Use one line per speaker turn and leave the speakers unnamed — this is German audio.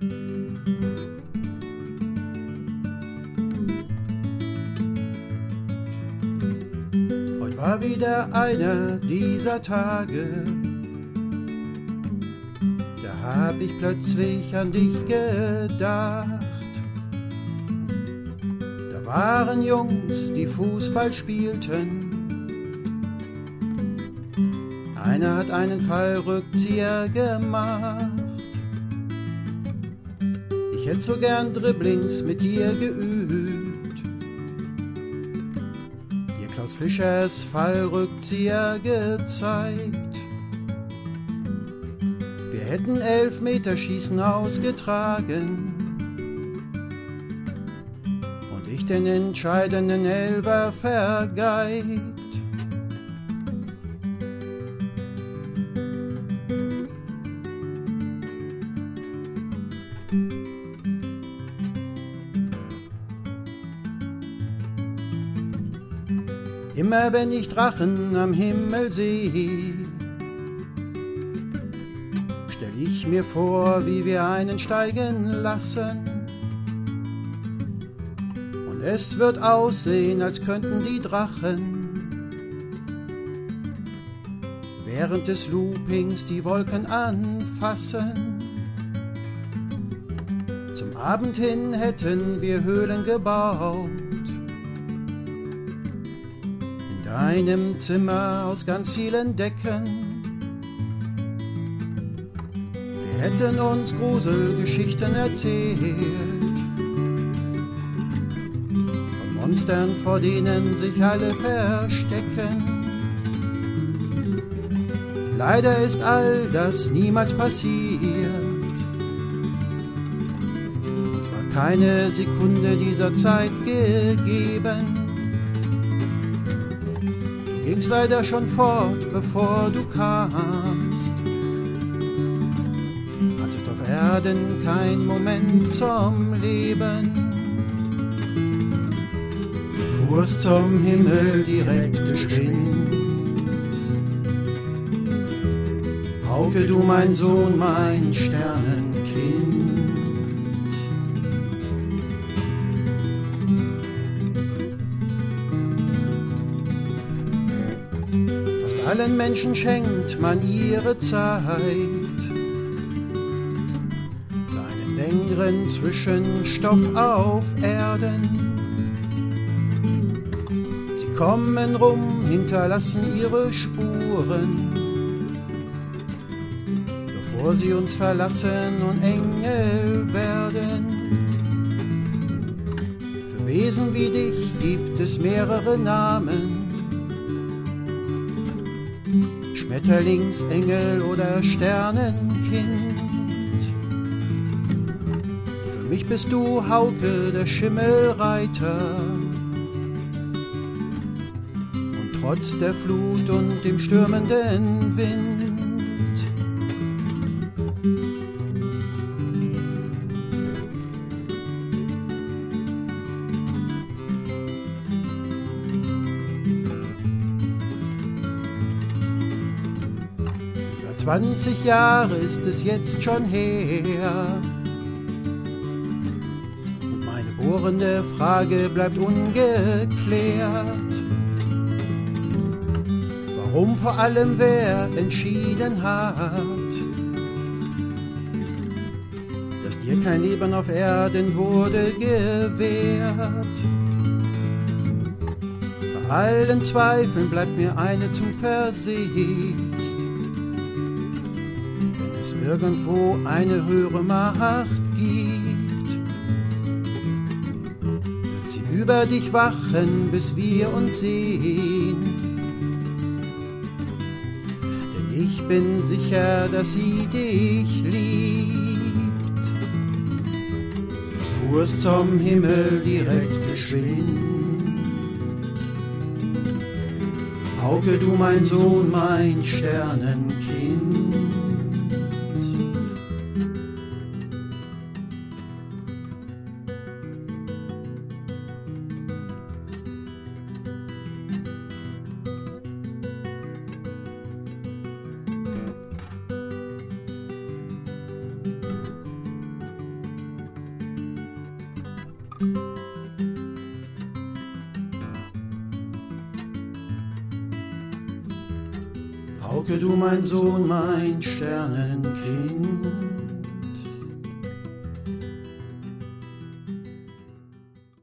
Heute war wieder einer dieser Tage, da hab ich plötzlich an dich gedacht. Da waren Jungs, die Fußball spielten. Einer hat einen Fallrückzieher gemacht. Hätte so gern Dribblings mit dir geübt. Dir Klaus Fischers Fallrückzieher gezeigt. Wir hätten Elfmeterschießen ausgetragen. Und ich den entscheidenden Elfer vergeigt. Immer wenn ich Drachen am Himmel sehe, stell ich mir vor, wie wir einen steigen lassen. Und es wird aussehen, als könnten die Drachen während des Loopings die Wolken anfassen. Zum Abend hin hätten wir Höhlen gebaut deinem Zimmer aus ganz vielen Decken. Wir hätten uns Gruselgeschichten erzählt. Von Monstern, vor denen sich alle verstecken. Leider ist all das niemals passiert. Uns war keine Sekunde dieser Zeit gegeben ging's leider schon fort, bevor du kamst. Hattest auf Erden kein Moment zum Leben. Du fuhrst zum Himmel direkt geschwind. Hauke du mein Sohn, mein Sternenkind. Allen Menschen schenkt man ihre Zeit. Seinen längeren Zwischenstopp auf Erden. Sie kommen rum, hinterlassen ihre Spuren. Bevor sie uns verlassen und Engel werden. Für Wesen wie dich gibt es mehrere Namen. Schmetterlingsengel oder Sternenkind. Für mich bist du Hauke, der Schimmelreiter. Und trotz der Flut und dem stürmenden Wind Zwanzig Jahre ist es jetzt schon her. Und meine bohrende Frage bleibt ungeklärt. Warum vor allem wer entschieden hat, dass dir kein Leben auf Erden wurde gewährt. Bei allen Zweifeln bleibt mir eine Zuversicht irgendwo eine höhere Macht gibt, wird sie über dich wachen, bis wir uns sehen. Denn ich bin sicher, dass sie dich liebt. Fuhrst zum Himmel direkt geschwind. Hauke du mein Sohn, mein Sternenkind. Hauke, du mein Sohn, mein Sternenkind.